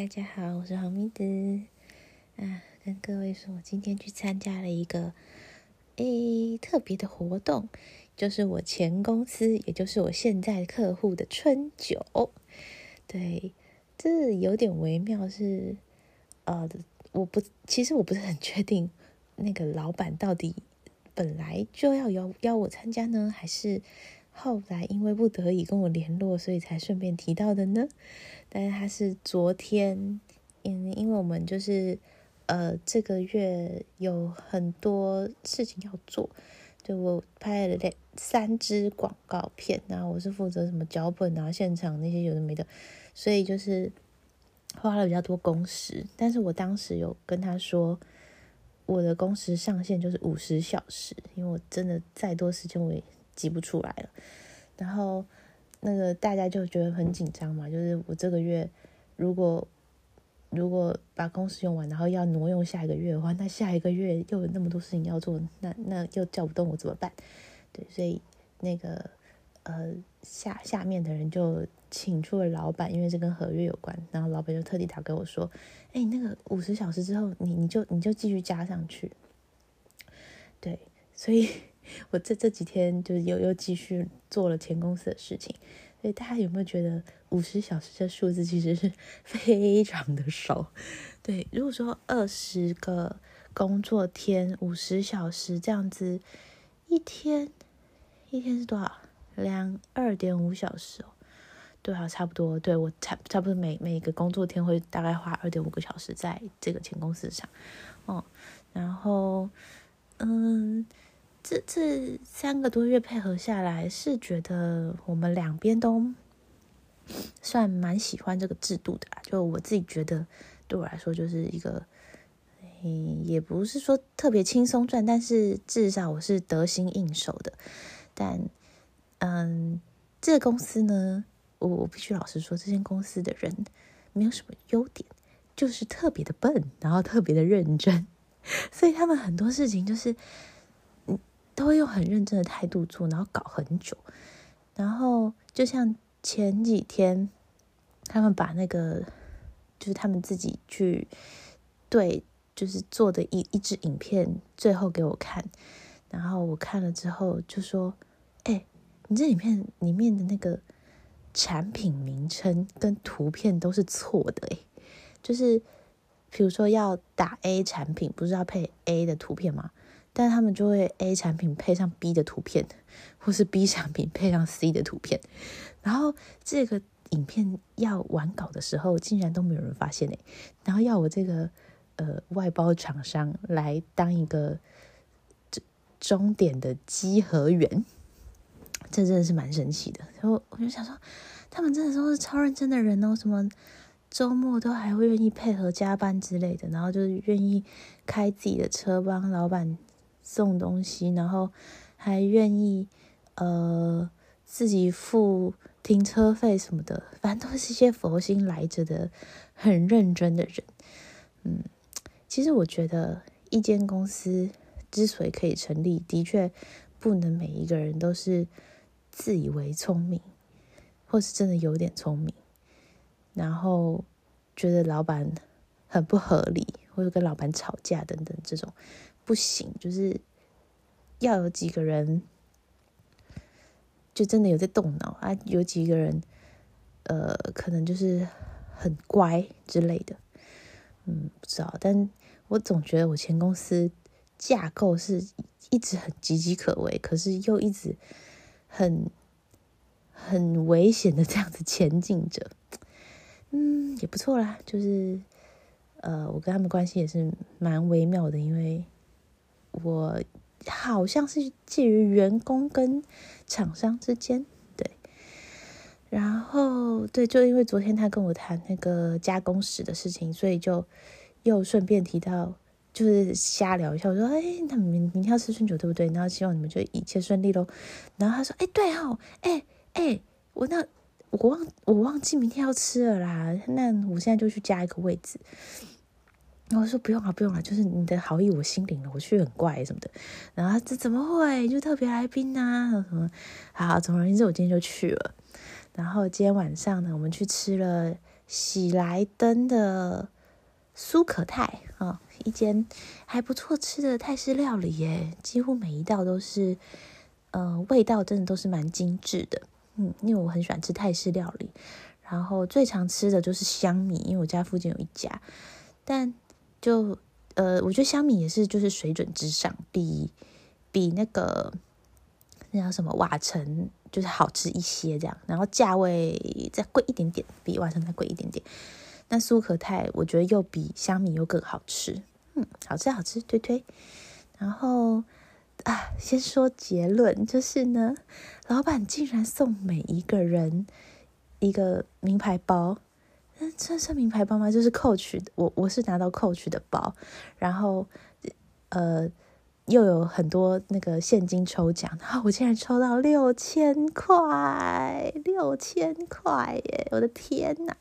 大家好，我是黄明子啊，跟各位说，我今天去参加了一个诶特别的活动，就是我前公司，也就是我现在客户的春酒。对，这有点微妙，是呃，我不，其实我不是很确定，那个老板到底本来就要邀邀我参加呢，还是？后来因为不得已跟我联络，所以才顺便提到的呢。但是他是昨天，因因为我们就是呃这个月有很多事情要做，就我拍了两三支广告片，然后我是负责什么脚本啊、现场那些有的没的，所以就是花了比较多工时。但是我当时有跟他说，我的工时上限就是五十小时，因为我真的再多时间我也。挤不出来了，然后那个大家就觉得很紧张嘛，就是我这个月如果如果把工时用完，然后要挪用下一个月的话，那下一个月又有那么多事情要做，那那又叫不动我怎么办？对，所以那个呃下下面的人就请出了老板，因为这跟合约有关，然后老板就特地打给我说：“哎，那个五十小时之后，你你就你就继续加上去。”对，所以。我这这几天就又又继续做了前公司的事情，所以大家有没有觉得五十小时这数字其实是 非常的少？对，如果说二十个工作天五十小时这样子，一天一天是多少？两二点五小时哦，对啊，差不多。对我差差不多每每个工作天会大概花二点五个小时在这个前公司上，哦，然后嗯。这这三个多月配合下来，是觉得我们两边都算蛮喜欢这个制度的。就我自己觉得，对我来说就是一个，也不是说特别轻松赚，但是至少我是得心应手的。但，嗯，这公司呢，我我必须老实说，这间公司的人没有什么优点，就是特别的笨，然后特别的认真，所以他们很多事情就是。都会用很认真的态度做，然后搞很久。然后就像前几天，他们把那个就是他们自己去对，就是做的一一支影片，最后给我看。然后我看了之后就说：“哎，你这影片里面的那个产品名称跟图片都是错的。”哎，就是比如说要打 A 产品，不是要配 A 的图片吗？但他们就会 A 产品配上 B 的图片，或是 B 产品配上 C 的图片，然后这个影片要完稿的时候，竟然都没有人发现哎，然后要我这个呃外包厂商来当一个终终点的稽核员，这真的是蛮神奇的。然后我就想说，他们真的都是超认真的人哦，什么周末都还会愿意配合加班之类的，然后就是愿意开自己的车帮老板。送东西，然后还愿意呃自己付停车费什么的，反正都是一些佛心来着的，很认真的人。嗯，其实我觉得一间公司之所以可以成立，的确不能每一个人都是自以为聪明，或是真的有点聪明，然后觉得老板很不合理，或者跟老板吵架等等这种。不行，就是要有几个人，就真的有在动脑啊。有几个人，呃，可能就是很乖之类的，嗯，不知道。但我总觉得我前公司架构是一直很岌岌可危，可是又一直很很危险的这样子前进着。嗯，也不错啦。就是呃，我跟他们关系也是蛮微妙的，因为。我好像是介于员工跟厂商之间，对。然后，对，就因为昨天他跟我谈那个加工时的事情，所以就又顺便提到，就是瞎聊一下。我说：“哎，那明明天要吃春酒，对不对？然后希望你们就一切顺利喽。”然后他说：“哎，对哦，哎哎，我那我忘我忘记明天要吃了啦。那我现在就去加一个位置。”然后说不用了，不用了，就是你的好意我心领了，我去很怪什么的。然后这怎么会？就特别来宾呐，什么？好，总而言之，我今天就去了。然后今天晚上呢，我们去吃了喜来登的苏可泰啊，一间还不错吃的泰式料理耶，几乎每一道都是，呃，味道真的都是蛮精致的。嗯，因为我很喜欢吃泰式料理，然后最常吃的就是香米，因为我家附近有一家，但就呃，我觉得香米也是就是水准之上，比比那个那叫什么瓦城就是好吃一些这样，然后价位再贵一点点，比瓦城再贵一点点。那苏可泰我觉得又比香米又更好吃，嗯，好吃好吃，推推。然后。啊，先说结论，就是呢，老板竟然送每一个人一个名牌包，那这是名牌包吗？就是 Coach，我我是拿到 Coach 的包，然后呃又有很多那个现金抽奖，然后我竟然抽到六千块，六千块耶！我的天呐，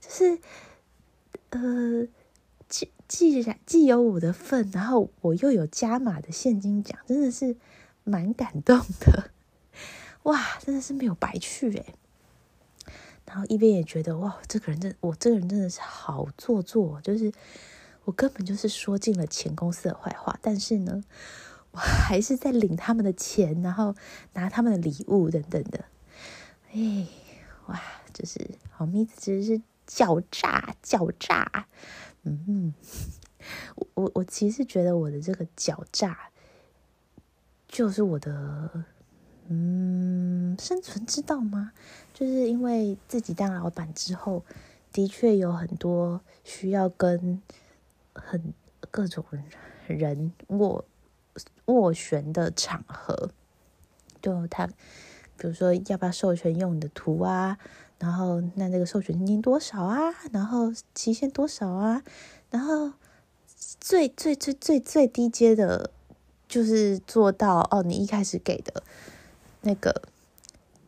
就是呃。既既然既有我的份，然后我又有加码的现金奖，真的是蛮感动的，哇，真的是没有白去诶。然后一边也觉得哇，这个人真我这个人真的是好做作，就是我根本就是说尽了前公司的坏话，但是呢，我还是在领他们的钱，然后拿他们的礼物等等的，哎，哇，就是好蜜子真是狡诈狡诈。嗯，我我我其实觉得我的这个狡诈，就是我的嗯生存之道吗？就是因为自己当老板之后，的确有很多需要跟很各种人握握旋的场合，就他比如说要不要授权用你的图啊？然后，那那个授权金多少啊？然后期限多少啊？然后最最最最最低阶的，就是做到哦，你一开始给的那个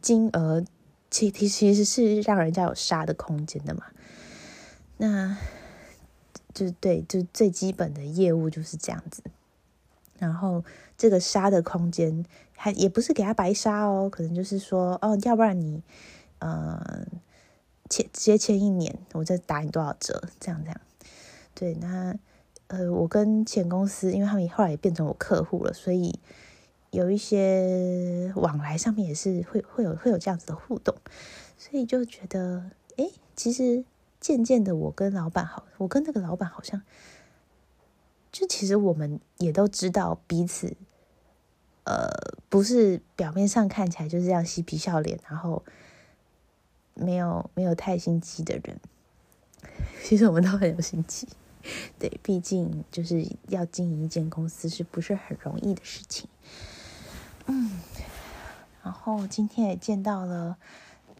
金额，其其其实是让人家有杀的空间的嘛。那就对，就最基本的业务就是这样子。然后这个杀的空间，还也不是给他白杀哦，可能就是说哦，要不然你。嗯，签直接签一年，我再打你多少折？这样这样，对，那呃，我跟前公司，因为他们后来也变成我客户了，所以有一些往来上面也是会会有会有这样子的互动，所以就觉得，哎，其实渐渐的，我跟老板好，我跟那个老板好像，就其实我们也都知道彼此，呃，不是表面上看起来就是这样嬉皮笑脸，然后。没有没有太心机的人，其实我们都很有心机。对，毕竟就是要经营一间公司，是不是很容易的事情？嗯，然后今天也见到了，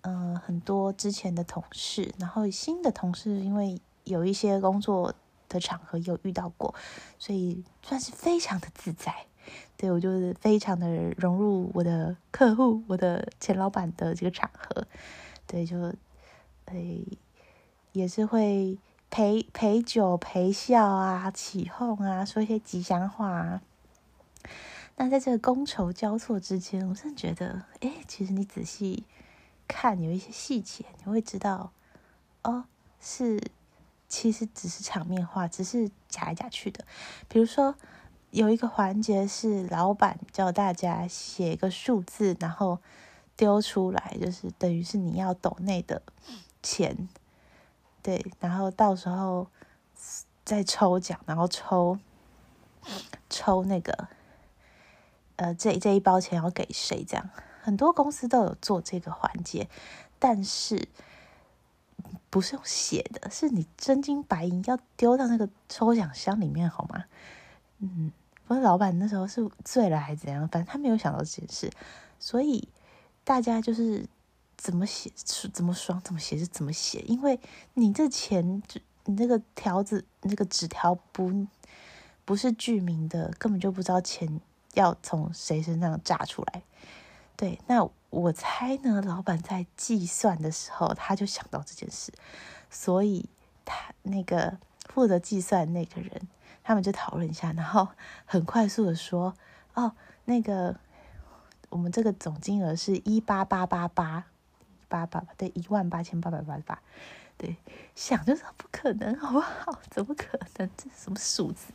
嗯，很多之前的同事，然后新的同事，因为有一些工作的场合有遇到过，所以算是非常的自在。对我就是非常的融入我的客户、我的前老板的这个场合。对，就，诶，也是会陪陪酒陪笑啊，起哄啊，说一些吉祥话。啊。那在这个觥筹交错之间，我真的觉得，哎，其实你仔细看，有一些细节，你会知道，哦，是其实只是场面话，只是假来假去的。比如说，有一个环节是老板叫大家写一个数字，然后。丢出来就是等于是你要抖内的钱，对，然后到时候再抽奖，然后抽抽那个呃这这一包钱要给谁？这样很多公司都有做这个环节，但是不是用写的，是你真金白银要丢到那个抽奖箱里面，好吗？嗯，不是老板那时候是醉了还是怎样？反正他没有想到这件事，所以。大家就是怎么写怎么爽，怎么写就怎么写，因为你这钱就，你这个条子，那个纸条不不是具名的，根本就不知道钱要从谁身上炸出来。对，那我猜呢，老板在计算的时候，他就想到这件事，所以他那个负责计算那个人，他们就讨论一下，然后很快速的说：“哦，那个。”我们这个总金额是一八八八八，八八八对一万八千八百八十八。对，想就是不可能，好不好？怎么可能？这什么数字？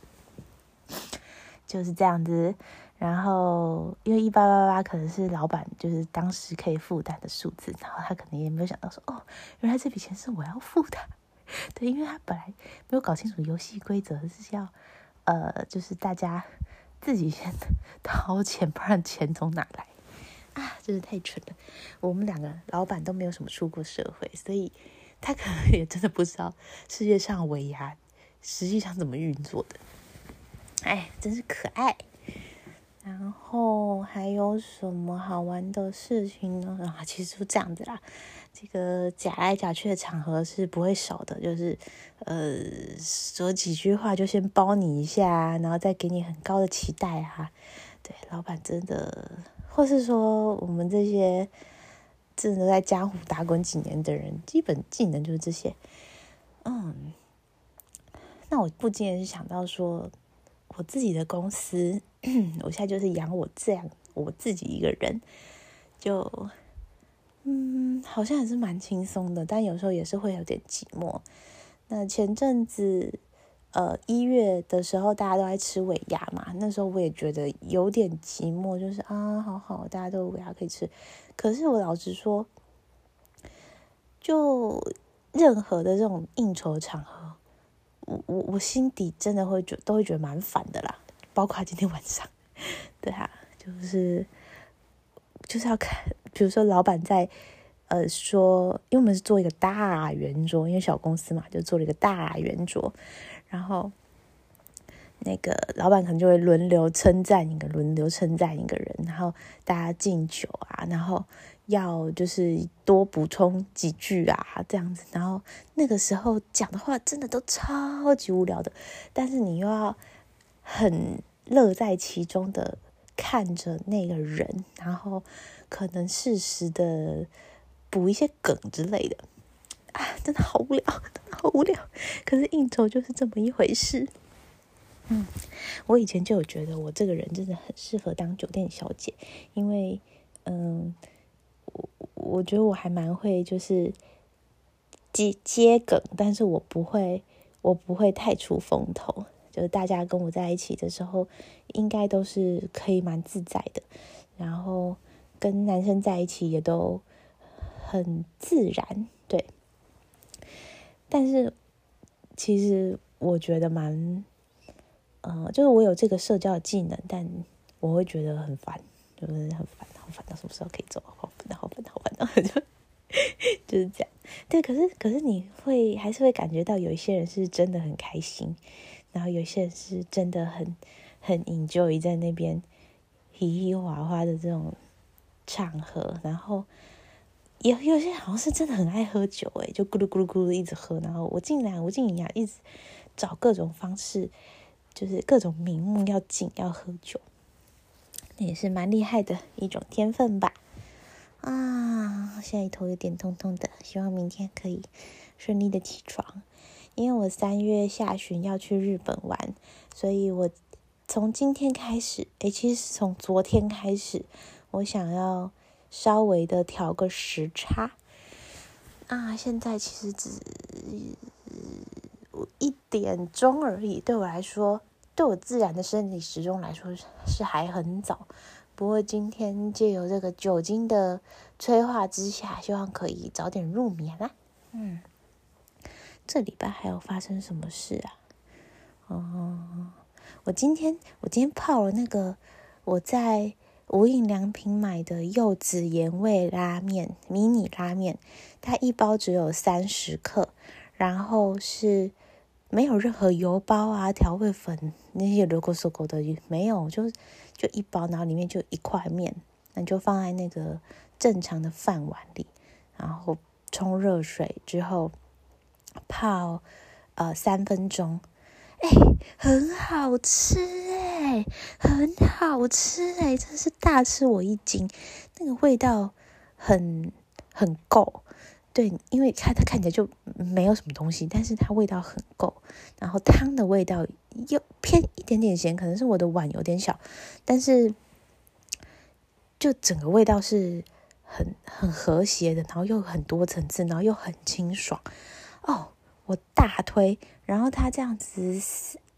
就是这样子。然后，因为一八八八可能是老板就是当时可以负担的数字，然后他可能也没有想到说，哦，原来这笔钱是我要付的。对，因为他本来没有搞清楚游戏规则，是要呃，就是大家自己先 掏钱，不然钱从哪来啊？真是太蠢了。我们两个老板都没有什么出过社会，所以他可能也真的不知道世界上尾牙实际上怎么运作的。哎，真是可爱。然后还有什么好玩的事情呢？啊，其实就这样子啦。这个假来假去的场合是不会少的，就是呃说几句话就先包你一下，然后再给你很高的期待啊。对，老板真的，或是说我们这些真的在江湖打滚几年的人，基本技能就是这些。嗯，那我不禁是想到说。我自己的公司，我现在就是养我这样我自己一个人，就嗯，好像也是蛮轻松的，但有时候也是会有点寂寞。那前阵子，呃，一月的时候大家都在吃尾牙嘛，那时候我也觉得有点寂寞，就是啊，好好，大家都尾牙可以吃。可是我老实说，就任何的这种应酬场合。我我我心底真的会觉都会觉得蛮烦的啦，包括今天晚上，对啊，就是就是要看，比如说老板在呃说，因为我们是做一个大圆桌，因为小公司嘛，就做了一个大圆桌，然后那个老板可能就会轮流称赞一个，轮流称赞一个人，然后大家敬酒啊，然后。要就是多补充几句啊，这样子，然后那个时候讲的话真的都超级无聊的，但是你又要很乐在其中的看着那个人，然后可能适时的补一些梗之类的啊，真的好无聊，真的好无聊。可是应酬就是这么一回事。嗯，我以前就有觉得我这个人真的很适合当酒店小姐，因为嗯。我觉得我还蛮会，就是接接梗，但是我不会，我不会太出风头。就是大家跟我在一起的时候，应该都是可以蛮自在的。然后跟男生在一起也都很自然，对。但是其实我觉得蛮，嗯，就是我有这个社交技能，但我会觉得很烦，就是很烦。好烦到什么时候可以走？好烦好烦好烦恼，就 就是这样。对，可是可是你会还是会感觉到有一些人是真的很开心，然后有些人是真的很很 enjoy 在那边嘻嘻哈哈的这种场合。然后有有些好像是真的很爱喝酒，诶，就咕噜咕噜咕噜一直喝。然后我竟然我竟然一直找各种方式，就是各种名目要敬要喝酒。也是蛮厉害的一种天分吧，啊，现在头有点痛痛的，希望明天可以顺利的起床。因为我三月下旬要去日本玩，所以我从今天开始，诶，其实是从昨天开始，我想要稍微的调个时差。啊，现在其实只一点钟而已，对我来说。对我自然的生理时钟来说是还很早，不过今天借由这个酒精的催化之下，希望可以早点入眠啦。嗯，这礼拜还有发生什么事啊？哦，我今天我今天泡了那个我在无印良品买的柚子盐味拉面迷你拉面，它一包只有三十克，然后是。没有任何油包啊、调味粉那些流过搜狗的没有，就就一包，然后里面就一块面，那就放在那个正常的饭碗里，然后冲热水之后泡呃三分钟，哎，很好吃哎，很好吃哎，真是大吃我一惊，那个味道很很够。对，因为它它看起来就没有什么东西，但是它味道很够，然后汤的味道又偏一点点咸，可能是我的碗有点小，但是就整个味道是很很和谐的，然后又很多层次，然后又很清爽哦，我大推。然后它这样子，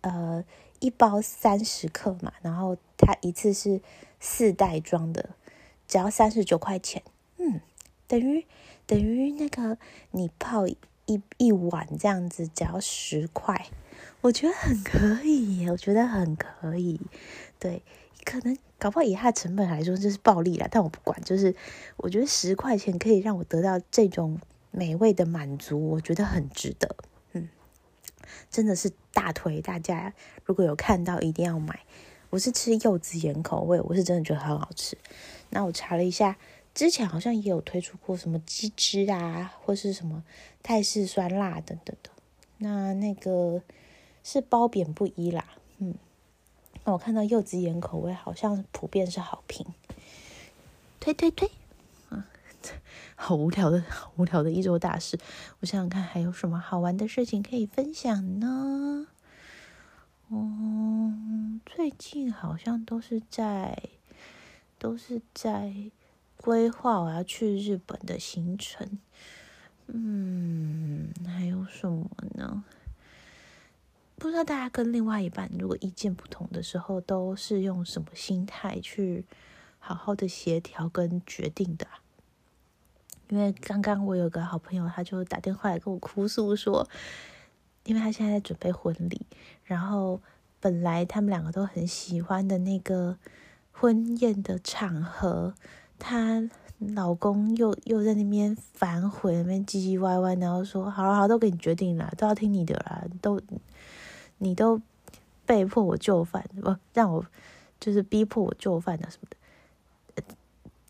呃，一包三十克嘛，然后它一次是四袋装的，只要三十九块钱。嗯，等于等于那个你泡一一碗这样子，只要十块，我觉得很可以，我觉得很可以。对，可能搞不好以它的成本来说就是暴利了，但我不管，就是我觉得十块钱可以让我得到这种美味的满足，我觉得很值得。嗯真的是大推，大家如果有看到一定要买。我是吃柚子盐口味，我是真的觉得很好吃。那我查了一下，之前好像也有推出过什么鸡汁啊，或是什么泰式酸辣等等的。那那个是褒贬不一啦，嗯。那我看到柚子盐口味好像普遍是好评，推推推啊。好无聊的，好无聊的一周大事。我想想看，还有什么好玩的事情可以分享呢？嗯，最近好像都是在，都是在规划我要去日本的行程。嗯，还有什么呢？不知道大家跟另外一半如果意见不同的时候，都是用什么心态去好好的协调跟决定的？因为刚刚我有个好朋友，他就打电话来跟我哭诉说，因为他现在在准备婚礼，然后本来他们两个都很喜欢的那个婚宴的场合，她老公又又在那边反悔，那边唧唧歪歪，然后说好了好，都给你决定了，都要听你的啦，都你都被迫我就范，不让我就是逼迫我就范的什么的，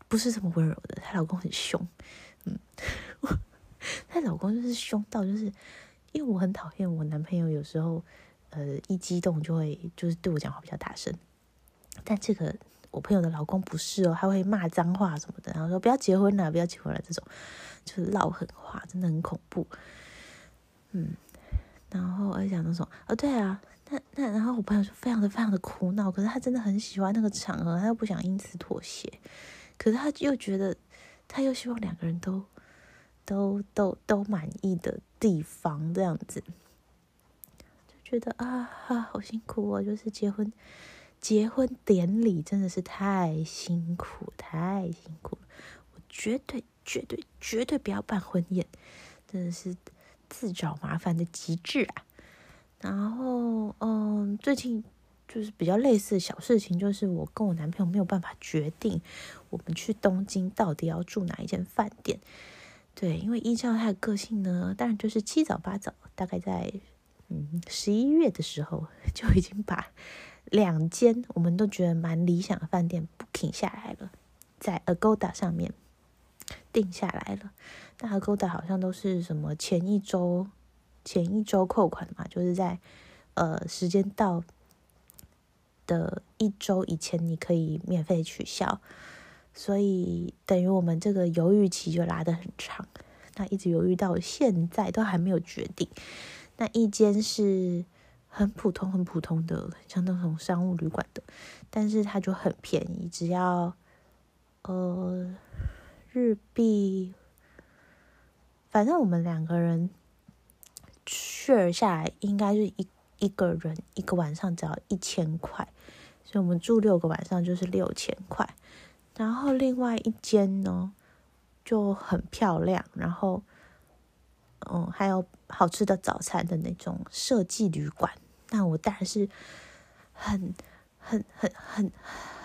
不是这么温柔的，她老公很凶。嗯，她老公就是凶到，就是因为我很讨厌我男朋友，有时候呃一激动就会就是对我讲话比较大声。但这个我朋友的老公不是哦，他会骂脏话什么的，然后说不要结婚了，不要结婚了，这种就是唠狠话，真的很恐怖。嗯，然后而且讲那种哦，对啊，那那然后我朋友就非常的非常的苦恼，可是他真的很喜欢那个场合，他又不想因此妥协，可是他又觉得。他又希望两个人都都都都满意的地方，这样子就觉得啊啊好辛苦哦！就是结婚结婚典礼真的是太辛苦太辛苦了，我绝对绝对绝对不要办婚宴，真的是自找麻烦的极致啊！然后嗯，最近。就是比较类似的小事情，就是我跟我男朋友没有办法决定我们去东京到底要住哪一间饭店。对，因为依照他的个性呢，当然就是七早八早，大概在嗯十一月的时候就已经把两间我们都觉得蛮理想的饭店不停下来了，在 Agoda 上面定下来了。那 Agoda 好像都是什么前一周前一周扣款嘛，就是在呃时间到。的一周以前你可以免费取消，所以等于我们这个犹豫期就拉得很长，那一直犹豫到现在都还没有决定。那一间是很普通、很普通的，像那种商务旅馆的，但是它就很便宜，只要呃日币，反正我们两个人 share 下来应该是一。一个人一个晚上只要一千块，所以我们住六个晚上就是六千块。然后另外一间呢就很漂亮，然后嗯还有好吃的早餐的那种设计旅馆。那我当然是很很很很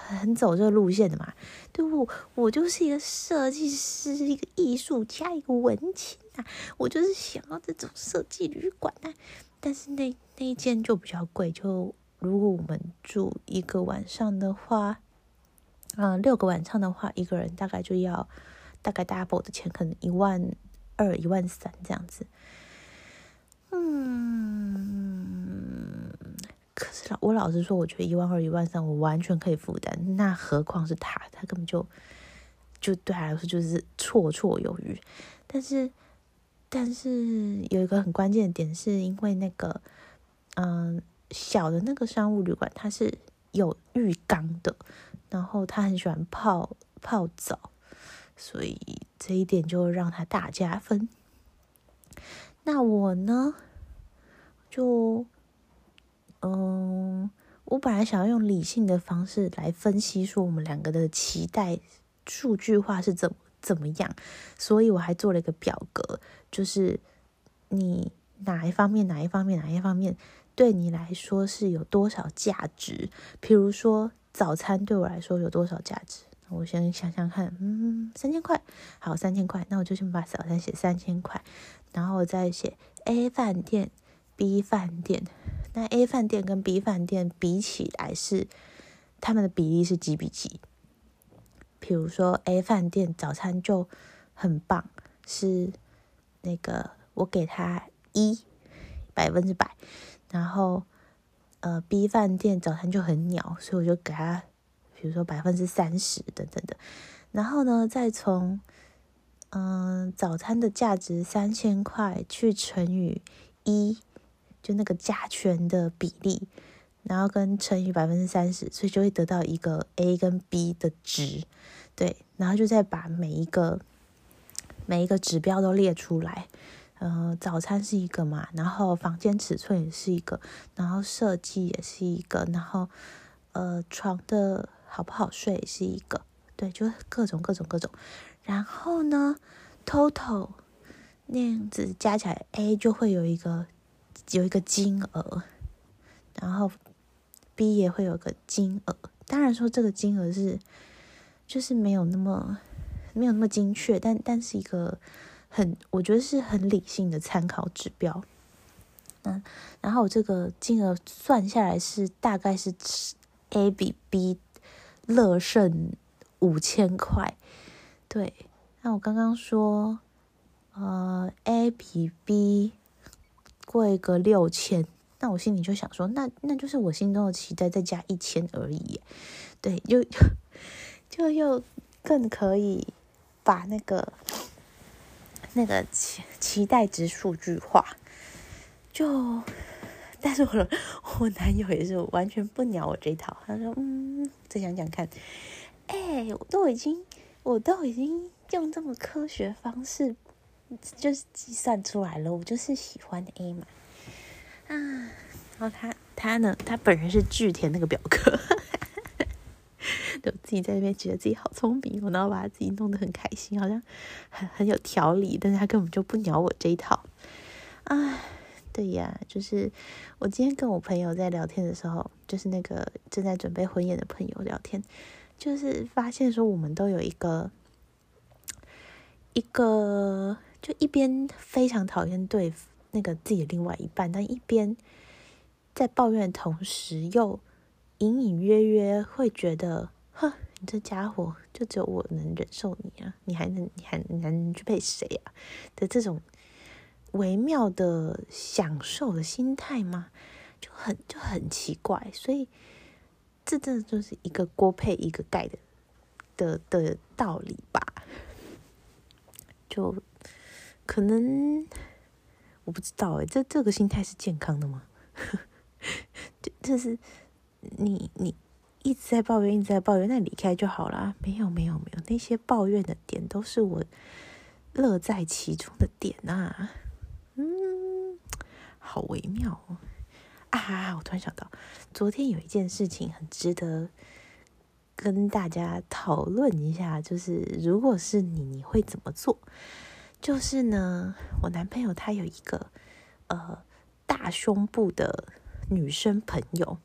很走这个路线的嘛，对不？我就是一个设计师，一个艺术家，一个文青啊，我就是想要这种设计旅馆啊。但是那那一间就比较贵，就如果我们住一个晚上的话，嗯，六个晚上的话，一个人大概就要大概 double 的钱，可能一万二、一万三这样子。嗯，可是老我老实说，我觉得一万二、一万三我完全可以负担，那何况是他，他根本就就对他来说就是绰绰有余，但是。但是有一个很关键的点，是因为那个，嗯，小的那个商务旅馆它是有浴缸的，然后他很喜欢泡泡澡，所以这一点就让他大加分。那我呢，就嗯，我本来想要用理性的方式来分析，说我们两个的期待数据化是怎怎么样，所以我还做了一个表格，就是你哪一方面、哪一方面、哪一方面对你来说是有多少价值？比如说早餐对我来说有多少价值？我先想想看，嗯，三千块，好，三千块，那我就先把早餐写三千块，然后我再写 A 饭店、B 饭店。那 A 饭店跟 B 饭店比起来是，他们的比例是几比几？比如说 A 饭店早餐就很棒，是那个我给他一百分之百，然后呃 B 饭店早餐就很鸟，所以我就给他。比如说百分之三十等等的，然后呢，再从嗯早餐的价值三千块去乘以一，就那个加权的比例，然后跟乘以百分之三十，所以就会得到一个 A 跟 B 的值，对，然后就再把每一个每一个指标都列出来，呃，早餐是一个嘛，然后房间尺寸也是一个，然后设计也是一个，然后呃床的。好不好睡是一个，对，就各种各种各种。然后呢，total 那样子加起来，A 就会有一个有一个金额，然后 B 也会有个金额。当然说这个金额是就是没有那么没有那么精确，但但是一个很我觉得是很理性的参考指标。嗯，然后这个金额算下来是大概是 A 比 B。乐胜五千块，对。那我刚刚说，呃，A 比 B 贵个六千，那我心里就想说，那那就是我心中的期待再加一千而已。对，就就又更可以把那个那个期期待值数据化。就，但是我我男友也是完全不鸟我这一套，他说，嗯。再想想看，哎，我都已经，我都已经用这么科学方式，就是计算出来了，我就是喜欢 A 嘛，啊，然后他他呢，他本人是巨填那个表格，就自己在那边觉得自己好聪明，然后把他自己弄得很开心，好像很很有条理，但是他根本就不鸟我这一套，啊。对呀，就是我今天跟我朋友在聊天的时候，就是那个正在准备婚宴的朋友聊天，就是发现说我们都有一个一个，就一边非常讨厌对那个自己的另外一半，但一边在抱怨的同时，又隐隐约约会觉得，哼，你这家伙就只有我能忍受你啊，你还能你还能去配谁啊的这种。微妙的享受的心态吗？就很就很奇怪，所以这真的就是一个锅配一个盖的的的道理吧？就可能我不知道哎，这这个心态是健康的吗？就就是你你一直在抱怨，一直在抱怨，那离开就好了。没有没有没有，那些抱怨的点都是我乐在其中的点啊。好微妙哦！啊，我突然想到，昨天有一件事情很值得跟大家讨论一下，就是如果是你，你会怎么做？就是呢，我男朋友他有一个呃大胸部的女生朋友，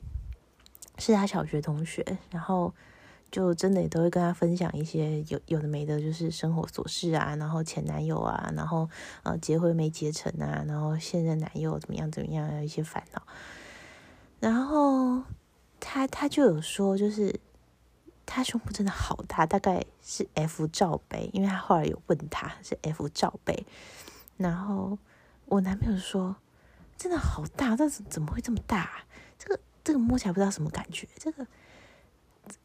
是他小学同学，然后。就真的也都会跟他分享一些有有的没的，就是生活琐事啊，然后前男友啊，然后呃结婚没结成啊，然后现任男友怎么样怎么样，一些烦恼。然后他他就有说，就是他胸部真的好大，大概是 F 罩杯，因为他后来有问他是 F 罩杯。然后我男朋友说，真的好大，但是怎么会这么大？这个这个摸起来不知道什么感觉，这个。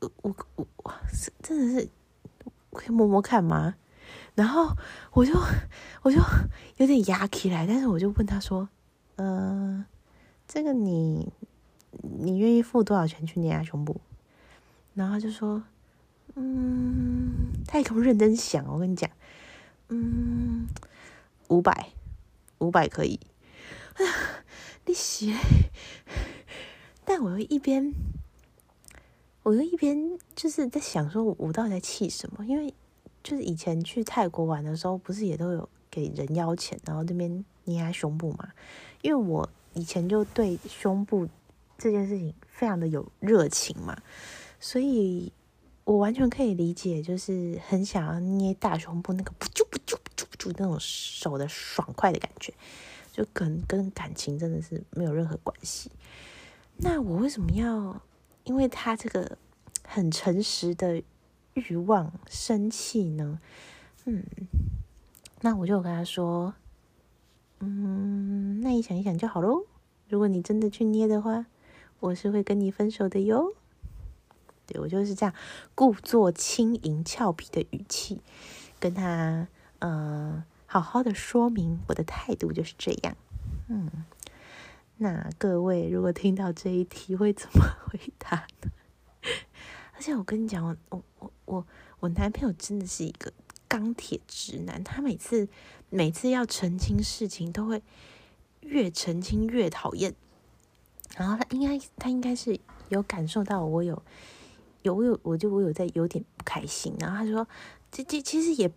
我我我真的是可以摸摸看吗？然后我就我就有点压起来，但是我就问他说：“呃，这个你你愿意付多少钱去捏下胸部？”然后他就说：“嗯，他也给我认真想，我跟你讲，嗯，五百五百可以。哎呀，你写，但我又一边，我就一边就是在想，说我到底在气什么？因为就是以前去泰国玩的时候，不是也都有给人妖钱，然后这边捏他胸部嘛？因为我以前就对胸部这件事情非常的有热情嘛，所以。我完全可以理解，就是很想要捏大胸部那个不就不就不就不就那种手的爽快的感觉，就跟跟感情真的是没有任何关系。那我为什么要因为他这个很诚实的欲望生气呢？嗯，那我就跟他说，嗯，那你想一想就好喽。如果你真的去捏的话，我是会跟你分手的哟。对我就是这样，故作轻盈俏皮的语气，跟他嗯好好的说明我的态度就是这样。嗯，那各位如果听到这一题会怎么回答呢？而且我跟你讲，我我我我男朋友真的是一个钢铁直男，他每次每次要澄清事情，都会越澄清越讨厌。然后他应该他应该是有感受到我有。有我有我就我有在有点不开心，然后他说：“这这其实也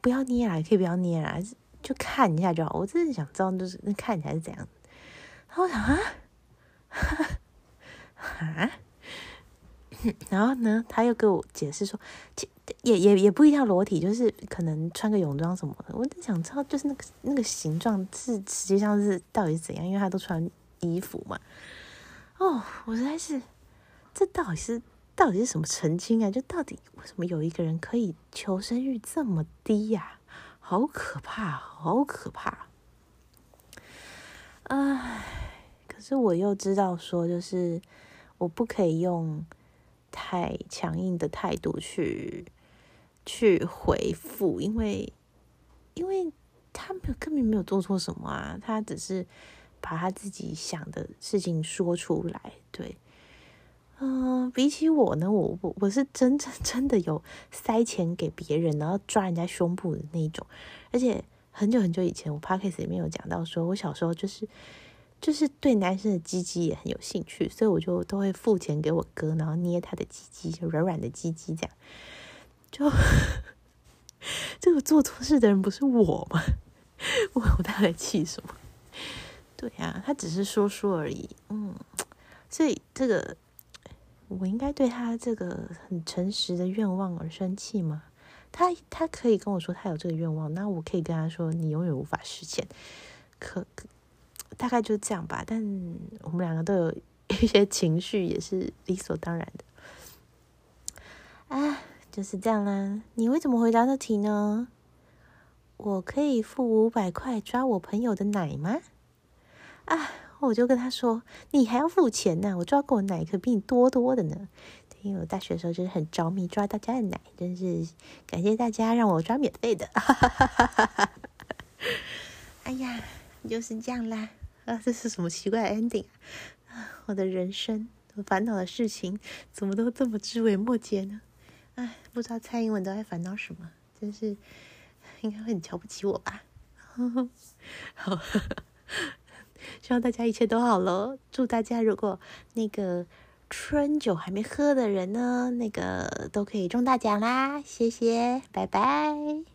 不要捏啦，可以不要捏啦，就看一下就好。”我真的想知道，就是那看起来是怎样。我想啊，啊，然后呢，他又给我解释说，也也也不一定要裸体，就是可能穿个泳装什么的。我就想知道，就是那个那个形状是实际上是到底是怎样，因为他都穿衣服嘛。哦，我实在是，这到底是。到底是什么澄清啊？就到底为什么有一个人可以求生欲这么低呀？好可怕，好可怕！唉，是我又知道说，就是我不可以用太强硬的态度去去回复，因为因为他没有根本没有做错什么啊，他只是把他自己想的事情说出来，对。嗯，比起我呢，我我我是真正真的有塞钱给别人，然后抓人家胸部的那一种。而且很久很久以前，我 podcast 里面有讲到，说我小时候就是就是对男生的鸡鸡也很有兴趣，所以我就都会付钱给我哥，然后捏他的鸡鸡，就软软的鸡鸡这样。就 这个做错事的人不是我吗？我我大概气什么？对呀，他只是说说而已。嗯，所以这个。我应该对他这个很诚实的愿望而生气吗？他他可以跟我说他有这个愿望，那我可以跟他说你永远无法实现。可大概就这样吧。但我们两个都有一些情绪，也是理所当然的。啊，就是这样啦。你会怎么回答这题呢？我可以付五百块抓我朋友的奶吗？啊。我就跟他说：“你还要付钱呢，我抓过奶可比你多多的呢。因为我大学的时候就是很着迷抓大家的奶，真是感谢大家让我抓免费的。哎呀，就是这样啦。啊，这是什么奇怪的 ending 啊？我的人生，我烦恼的事情怎么都这么枝微末节呢？哎，不知道蔡英文都在烦恼什么，真是应该会很瞧不起我吧？好。”希望大家一切都好喽！祝大家如果那个春酒还没喝的人呢，那个都可以中大奖啦！谢谢，拜拜。